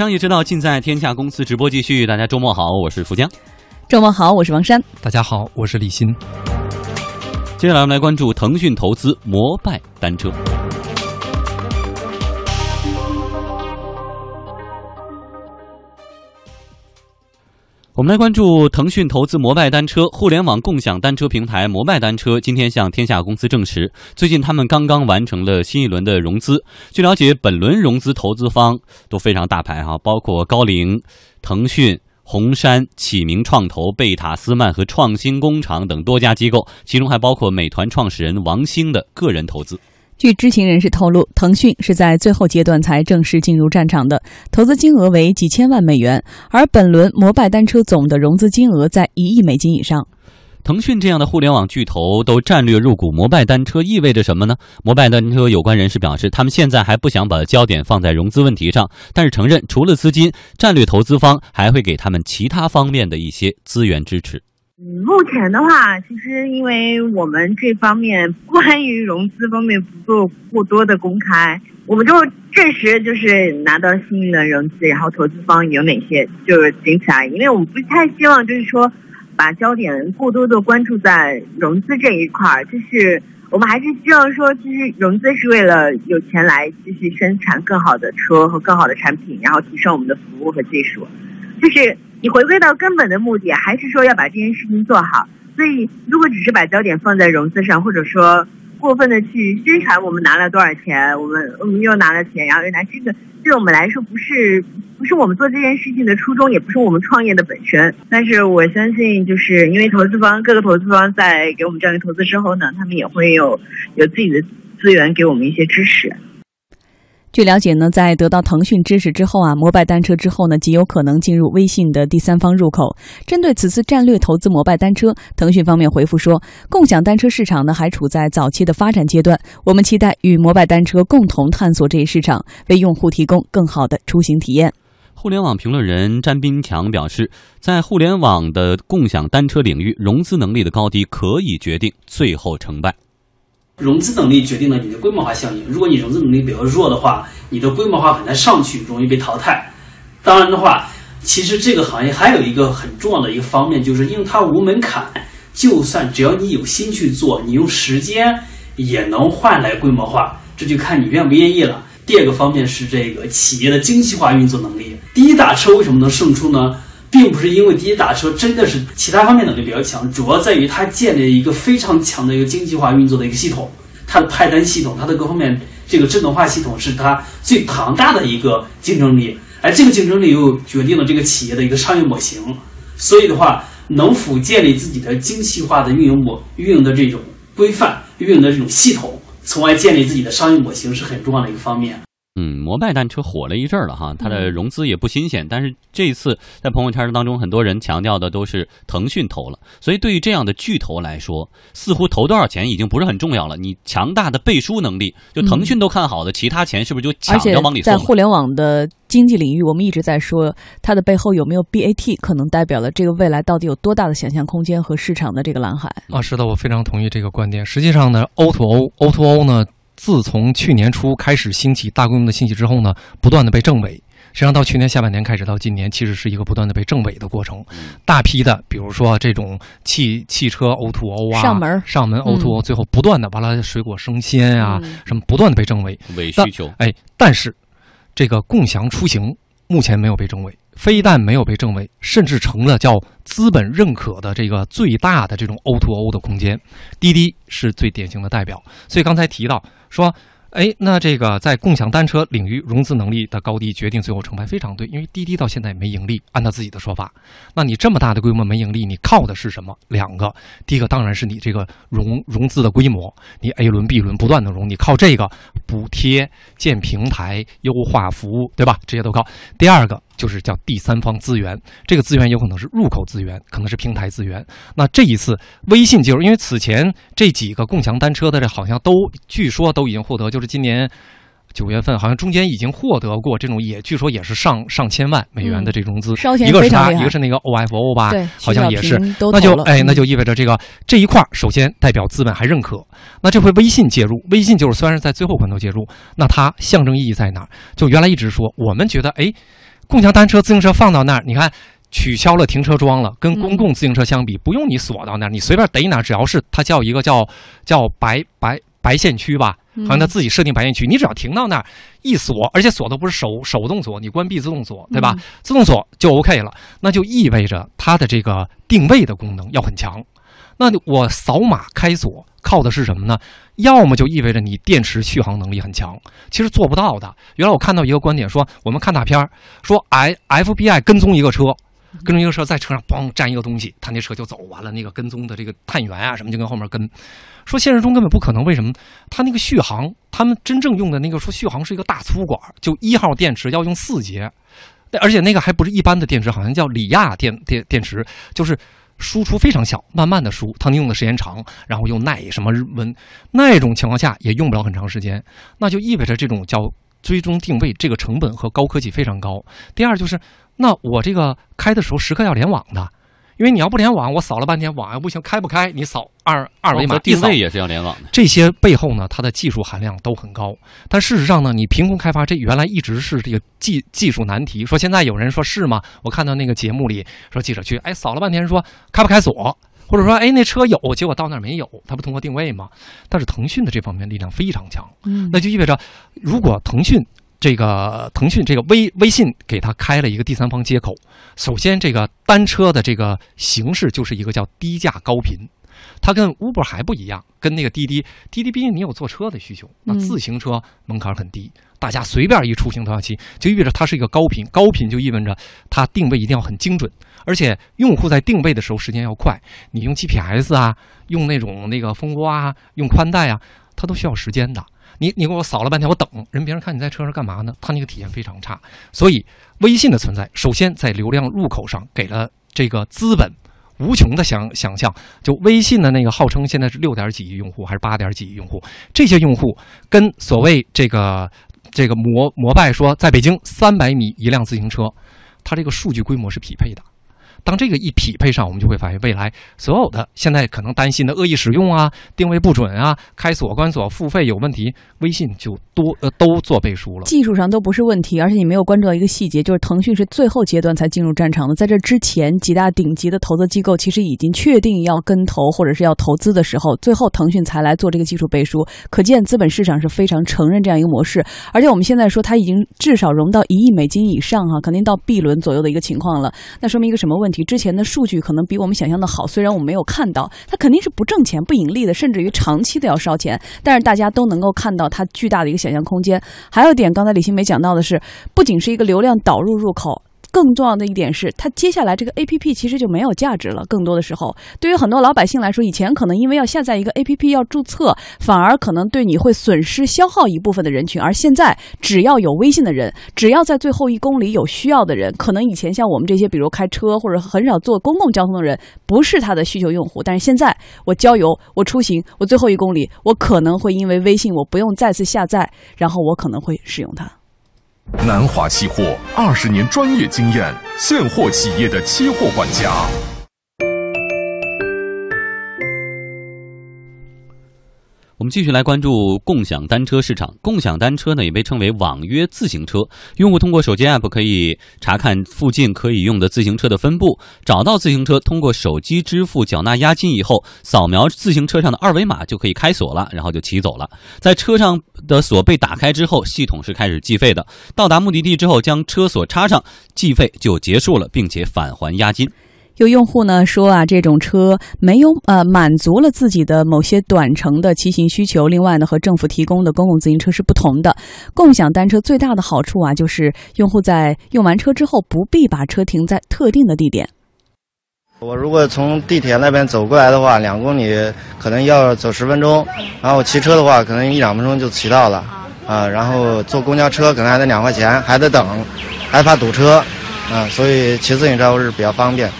商业之道尽在天下公司直播继续。大家周末好，我是福江。周末好，我是王珊。大家好，我是李欣。接下来我们来关注腾讯投资摩拜单车。我们来关注腾讯投资摩拜单车，互联网共享单车平台摩拜单车今天向天下公司证实，最近他们刚刚完成了新一轮的融资。据了解，本轮融资投资方都非常大牌哈，包括高瓴、腾讯、红杉、启明创投、贝塔斯曼和创新工厂等多家机构，其中还包括美团创始人王兴的个人投资。据知情人士透露，腾讯是在最后阶段才正式进入战场的，投资金额为几千万美元，而本轮摩拜单车总的融资金额在一亿美金以上。腾讯这样的互联网巨头都战略入股摩拜单车，意味着什么呢？摩拜单车有关人士表示，他们现在还不想把焦点放在融资问题上，但是承认除了资金，战略投资方还会给他们其他方面的一些资源支持。嗯，目前的话，其实因为我们这方面关于融资方面不做过多的公开，我们就证实就是拿到新一轮融资，然后投资方有哪些，就是仅此而已。因为我们不太希望就是说把焦点过多的关注在融资这一块儿，就是我们还是希望说，其实融资是为了有钱来继续生产更好的车和更好的产品，然后提升我们的服务和技术，就是。你回归到根本的目的，还是说要把这件事情做好。所以，如果只是把焦点放在融资上，或者说过分的去宣传我们拿了多少钱，我们我们又拿了钱，然后又拿这个，对我们来说不是不是我们做这件事情的初衷，也不是我们创业的本身。但是我相信，就是因为投资方各个投资方在给我们战略投资之后呢，他们也会有有自己的资源给我们一些支持。据了解呢，在得到腾讯支持之后啊，摩拜单车之后呢，极有可能进入微信的第三方入口。针对此次战略投资摩拜单车，腾讯方面回复说，共享单车市场呢还处在早期的发展阶段，我们期待与摩拜单车共同探索这一市场，为用户提供更好的出行体验。互联网评论人詹斌强表示，在互联网的共享单车领域，融资能力的高低可以决定最后成败。融资能力决定了你的规模化效应。如果你融资能力比较弱的话，你的规模化很难上去，容易被淘汰。当然的话，其实这个行业还有一个很重要的一个方面，就是因为它无门槛，就算只要你有心去做，你用时间也能换来规模化，这就看你愿不愿意了。第二个方面是这个企业的精细化运作能力。滴滴打车为什么能胜出呢？并不是因为滴滴打车真的是其他方面能力比较强，主要在于它建立了一个非常强的一个经济化运作的一个系统，它的派单系统，它的各方面这个智能化系统是它最庞大的一个竞争力，而这个竞争力又决定了这个企业的一个商业模型。所以的话，能否建立自己的精细化的运营模运营的这种规范、运营的这种系统，从而建立自己的商业模型是很重要的一个方面。嗯，摩拜单车火了一阵儿了哈，它的融资也不新鲜。但是这一次在朋友圈当中，很多人强调的都是腾讯投了。所以对于这样的巨头来说，似乎投多少钱已经不是很重要了。你强大的背书能力，就腾讯都看好的，其他钱是不是就抢着往里送？在互联网的经济领域，我们一直在说它的背后有没有 BAT，可能代表了这个未来到底有多大的想象空间和市场的这个蓝海啊。是的，我非常同意这个观点。实际上呢，O to O，O to O 呢。自从去年初开始兴起大规模的信息之后呢，不断的被证伪。实际上到去年下半年开始到今年，其实是一个不断的被证伪的过程。大批的，比如说这种汽汽车 O to O 啊，上门上门 O to O，最后不断的完了水果生鲜啊，什么不断的被证伪。伪需求。哎，但是这个共享出行目前没有被证伪。非但没有被证伪，甚至成了叫资本认可的这个最大的这种 O to O 的空间。滴滴是最典型的代表。所以刚才提到说。哎，那这个在共享单车领域融资能力的高低决定最后成败，非常对。因为滴滴到现在没盈利，按他自己的说法，那你这么大的规模没盈利，你靠的是什么？两个，第一个当然是你这个融融资的规模，你 A 轮、B 轮不断的融，你靠这个补贴、建平台、优化服务，对吧？这些都靠。第二个。就是叫第三方资源，这个资源有可能是入口资源，可能是平台资源。那这一次微信介入，因为此前这几个共享单车的这好像都据说都已经获得，就是今年九月份好像中间已经获得过这种，也据说也是上上千万美元的这融资。一个是它，一个是那个 OFO 吧，好像也是。那就哎，那就意味着这个这一块首先代表资本还认可。那这回微信介入，微信就是虽然是在最后关头介入，那它象征意义在哪儿？就原来一直说我们觉得哎。共享单车、自行车放到那儿，你看取消了停车桩了，跟公共自行车相比，不用你锁到那儿，你随便逮哪儿，只要是它叫一个叫叫白白白线区吧，好像它自己设定白线区，你只要停到那儿一锁，而且锁的不是手手动锁，你关闭自动锁，对吧？自动锁就 OK 了，那就意味着它的这个定位的功能要很强。那我扫码开锁靠的是什么呢？要么就意味着你电池续航能力很强，其实做不到的。原来我看到一个观点说，我们看大片儿，说 I FBI 跟踪一个车，跟踪一个车在车上嘣站一个东西，他那车就走完了。那个跟踪的这个探员啊什么就跟后面跟，说现实中根本不可能。为什么？他那个续航，他们真正用的那个说续航是一个大粗管，就一号电池要用四节，而且那个还不是一般的电池，好像叫锂亚电电电池，就是。输出非常小，慢慢的输，它能用的时间长，然后又耐什么温，那种情况下也用不了很长时间，那就意味着这种叫追踪定位，这个成本和高科技非常高。第二就是，那我这个开的时候时刻要联网的。因为你要不联网，我扫了半天网又不行，开不开。你扫二二维码，定位也是要联网的。这些背后呢，它的技术含量都很高。但事实上呢，你凭空开发，这原来一直是这个技技术难题。说现在有人说是吗？我看到那个节目里说记者去，哎，扫了半天说开不开锁，或者说哎那车有，结果到那儿没有，它不通过定位吗？但是腾讯的这方面力量非常强，嗯，那就意味着如果腾讯。这个腾讯这个微微信给他开了一个第三方接口。首先，这个单车的这个形式就是一个叫低价高频，它跟 Uber 还不一样，跟那个滴滴，滴滴毕竟你有坐车的需求，那自行车门槛很低，大家随便一出行都要骑，就意味着它是一个高频，高频就意味着它定位一定要很精准，而且用户在定位的时候时间要快。你用 GPS 啊，用那种那个蜂窝啊，用宽带啊，它都需要时间的。你你给我扫了半天，我等人，别人看你在车上干嘛呢？他那个体验非常差。所以，微信的存在，首先在流量入口上给了这个资本无穷的想想象。就微信的那个号称现在是六点几亿用户，还是八点几亿用户？这些用户跟所谓这个这个摩摩拜说，在北京三百米一辆自行车，它这个数据规模是匹配的。当这个一匹配上，我们就会发现，未来所有的现在可能担心的恶意使用啊、定位不准啊、开锁关锁付费有问题，微信就多呃都做背书了。技术上都不是问题，而且你没有关注到一个细节，就是腾讯是最后阶段才进入战场的。在这之前，几大顶级的投资机构其实已经确定要跟投或者是要投资的时候，最后腾讯才来做这个技术背书。可见资本市场是非常承认这样一个模式。而且我们现在说，它已经至少融到一亿美金以上哈，肯定到 B 轮左右的一个情况了。那说明一个什么问题？之前的数据可能比我们想象的好，虽然我们没有看到，它肯定是不挣钱、不盈利的，甚至于长期的要烧钱。但是大家都能够看到它巨大的一个想象空间。还有一点，刚才李新梅讲到的是，不仅是一个流量导入入口。更重要的一点是，它接下来这个 A P P 其实就没有价值了。更多的时候，对于很多老百姓来说，以前可能因为要下载一个 A P P 要注册，反而可能对你会损失消耗一部分的人群。而现在，只要有微信的人，只要在最后一公里有需要的人，可能以前像我们这些，比如开车或者很少坐公共交通的人，不是他的需求用户。但是现在，我郊游，我出行，我最后一公里，我可能会因为微信，我不用再次下载，然后我可能会使用它。南华期货二十年专业经验，现货企业的期货管家。继续来关注共享单车市场。共享单车呢，也被称为网约自行车。用户通过手机 app 可以查看附近可以用的自行车的分布，找到自行车，通过手机支付缴纳押金以后，扫描自行车上的二维码就可以开锁了，然后就骑走了。在车上的锁被打开之后，系统是开始计费的。到达目的地之后，将车锁插上，计费就结束了，并且返还押金。有用户呢说啊，这种车没有呃满足了自己的某些短程的骑行需求。另外呢，和政府提供的公共自行车是不同的。共享单车最大的好处啊，就是用户在用完车之后不必把车停在特定的地点。我如果从地铁那边走过来的话，两公里可能要走十分钟，然后骑车的话可能一两分钟就骑到了啊。然后坐公交车可能还得两块钱，还得等，还怕堵车啊。所以骑自行车是比较方便。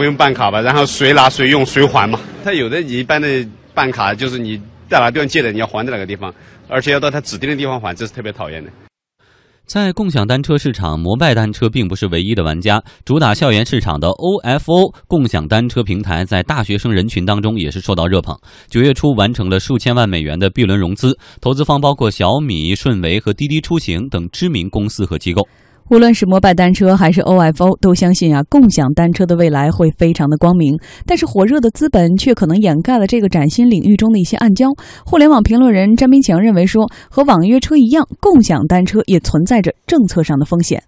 不用办卡吧，然后谁拿谁用谁还嘛。他有的一般的办卡就是你在哪个地方借的，你要还在哪个地方，而且要到他指定的地方还，这是特别讨厌的。在共享单车市场，摩拜单车并不是唯一的玩家。主打校园市场的 OFO 共享单车平台，在大学生人群当中也是受到热捧。九月初完成了数千万美元的 B 轮融资，投资方包括小米、顺为和滴滴出行等知名公司和机构。无论是摩拜单车还是 OFO，都相信啊，共享单车的未来会非常的光明。但是火热的资本却可能掩盖了这个崭新领域中的一些暗礁。互联网评论人詹斌强认为说，和网约车一样，共享单车也存在着政策上的风险。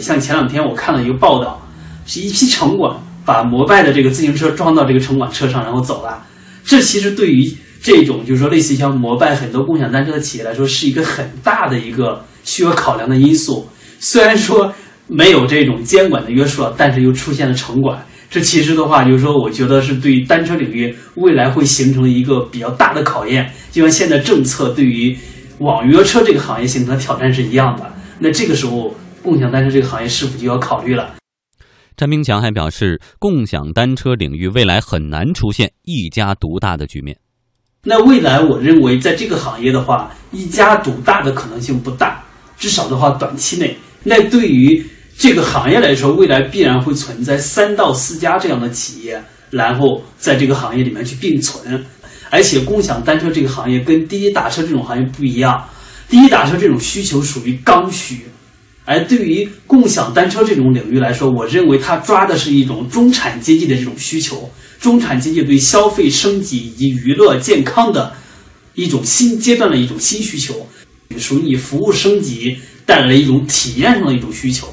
像前两天我看了一个报道，是一批城管把摩拜的这个自行车装到这个城管车上，然后走了。这其实对于这种就是说类似于像摩拜很多共享单车的企业来说，是一个很大的一个需要考量的因素。虽然说没有这种监管的约束，但是又出现了城管，这其实的话就是说，我觉得是对于单车领域未来会形成一个比较大的考验。就像现在政策对于网约车这个行业形成的挑战是一样的，那这个时候共享单车这个行业是否就要考虑了？詹明强还表示，共享单车领域未来很难出现一家独大的局面。那未来我认为，在这个行业的话，一家独大的可能性不大，至少的话，短期内。那对于这个行业来说，未来必然会存在三到四家这样的企业，然后在这个行业里面去并存。而且，共享单车这个行业跟滴滴打车这种行业不一样，滴滴打车这种需求属于刚需，而对于共享单车这种领域来说，我认为它抓的是一种中产阶级的这种需求，中产阶级对消费升级以及娱乐健康的一种新阶段的一种新需求，属于你服务升级。带来一种体验上的一种需求。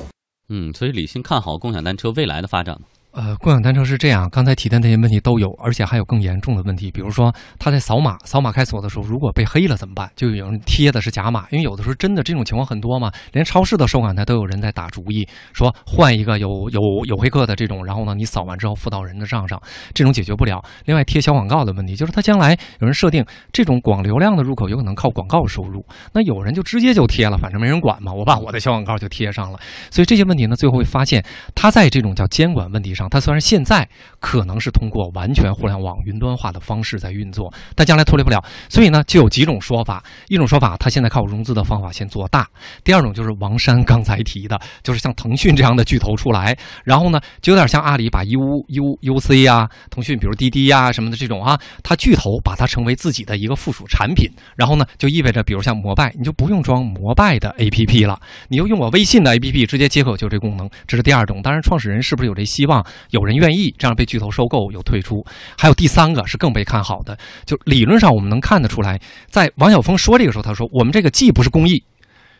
嗯，所以李欣看好共享单车未来的发展吗？呃，共享单车是这样，刚才提的那些问题都有，而且还有更严重的问题，比如说他在扫码、扫码开锁的时候，如果被黑了怎么办？就有人贴的是假码，因为有的时候真的这种情况很多嘛，连超市的收款台都有人在打主意，说换一个有有有黑客的这种，然后呢，你扫完之后付到人的账上，这种解决不了。另外贴小广告的问题，就是他将来有人设定这种广流量的入口有可能靠广告收入，那有人就直接就贴了，反正没人管嘛，我把我的小广告就贴上了。所以这些问题呢，最后会发现他在这种叫监管问题上。它虽然现在可能是通过完全互联网云端化的方式在运作，但将来脱离不了。所以呢，就有几种说法。一种说法，它现在靠融资的方法先做大；第二种就是王山刚才提的，就是像腾讯这样的巨头出来，然后呢，就有点像阿里把 U U U C 啊，腾讯比如滴滴呀什么的这种啊，它巨头把它成为自己的一个附属产品，然后呢，就意味着比如像摩拜，你就不用装摩拜的 A P P 了，你就用我微信的 A P P 直接接口就这功能。这是第二种。当然，创始人是不是有这希望？有人愿意这样被巨头收购有退出，还有第三个是更被看好的，就理论上我们能看得出来，在王晓峰说这个时候，他说我们这个既不是公益，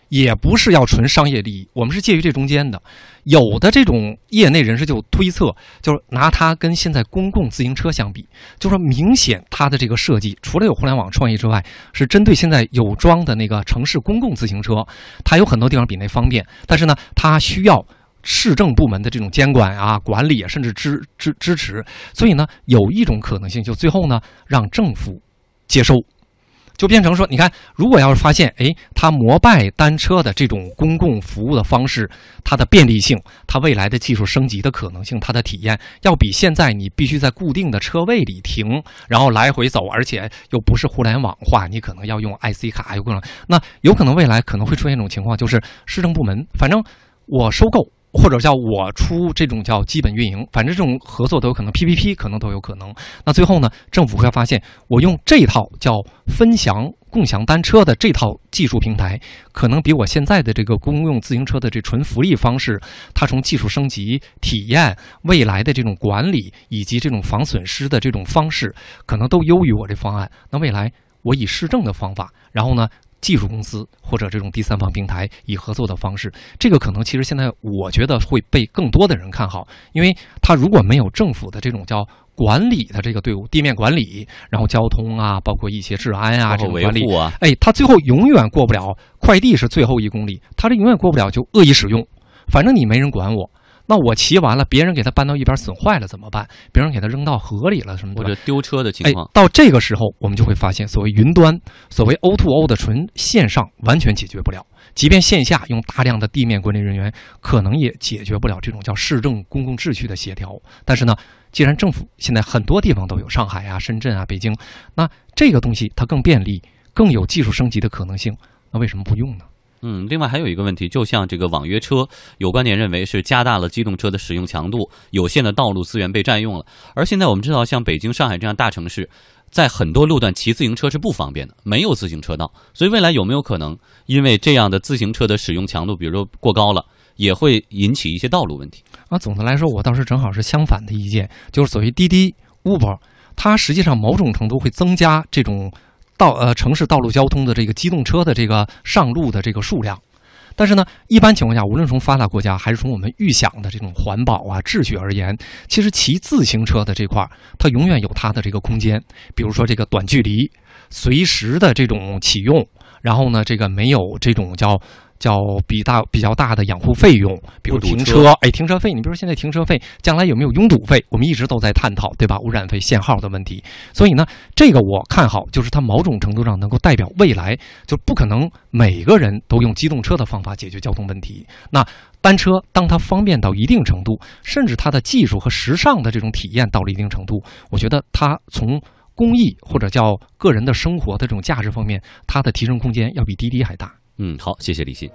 也不是要纯商业利益，我们是介于这中间的。有的这种业内人士就推测，就是拿它跟现在公共自行车相比，就说明显它的这个设计除了有互联网创意之外，是针对现在有装的那个城市公共自行车，它有很多地方比那方便，但是呢，它需要。市政部门的这种监管啊、管理啊，甚至支支支持，所以呢，有一种可能性，就最后呢，让政府接收，就变成说，你看，如果要是发现，哎，它摩拜单车的这种公共服务的方式，它的便利性，它未来的技术升级的可能性，它的体验，要比现在你必须在固定的车位里停，然后来回走，而且又不是互联网化，你可能要用 IC 卡，有可能，那有可能未来可能会出现一种情况，就是市政部门，反正我收购。或者叫我出这种叫基本运营，反正这种合作都有可能，PPP 可能都有可能。那最后呢，政府会发现，我用这套叫分享共享单车的这套技术平台，可能比我现在的这个公用自行车的这纯福利方式，它从技术升级、体验、未来的这种管理以及这种防损失的这种方式，可能都优于我这方案。那未来我以市政的方法，然后呢？技术公司或者这种第三方平台以合作的方式，这个可能其实现在我觉得会被更多的人看好，因为它如果没有政府的这种叫管理的这个队伍，地面管理，然后交通啊，包括一些治安啊这种管理啊，哎，他最后永远过不了。快递是最后一公里，他这永远过不了，就恶意使用，反正你没人管我。那我骑完了，别人给他搬到一边损坏了怎么办？别人给他扔到河里了什么的，或者丢车的情况。哎，到这个时候，我们就会发现，所谓云端，所谓 O to O 的纯线上完全解决不了。即便线下用大量的地面管理人员，可能也解决不了这种叫市政公共秩序的协调。但是呢，既然政府现在很多地方都有，上海啊、深圳啊、北京，那这个东西它更便利，更有技术升级的可能性，那为什么不用呢？嗯，另外还有一个问题，就像这个网约车，有观点认为是加大了机动车的使用强度，有限的道路资源被占用了。而现在我们知道，像北京、上海这样大城市，在很多路段骑自行车是不方便的，没有自行车道。所以未来有没有可能，因为这样的自行车的使用强度，比如说过高了，也会引起一些道路问题。啊，总的来说，我倒是正好是相反的意见，就是所谓滴滴、Uber，它实际上某种程度会增加这种道呃城市道路交通的这个机动车的这个上路的这个数量。但是呢，一般情况下，无论从发达国家还是从我们预想的这种环保啊秩序而言，其实骑自行车的这块儿，它永远有它的这个空间。比如说这个短距离，随时的这种启用，然后呢，这个没有这种叫。叫比大比较大的养护费用，比如停车，哎，停车费，你比如说现在停车费，将来有没有拥堵费？我们一直都在探讨，对吧？污染费、限号的问题。所以呢，这个我看好，就是它某种程度上能够代表未来，就不可能每个人都用机动车的方法解决交通问题。那单车，当它方便到一定程度，甚至它的技术和时尚的这种体验到了一定程度，我觉得它从公益或者叫个人的生活的这种价值方面，它的提升空间要比滴滴还大。嗯，好，谢谢李欣。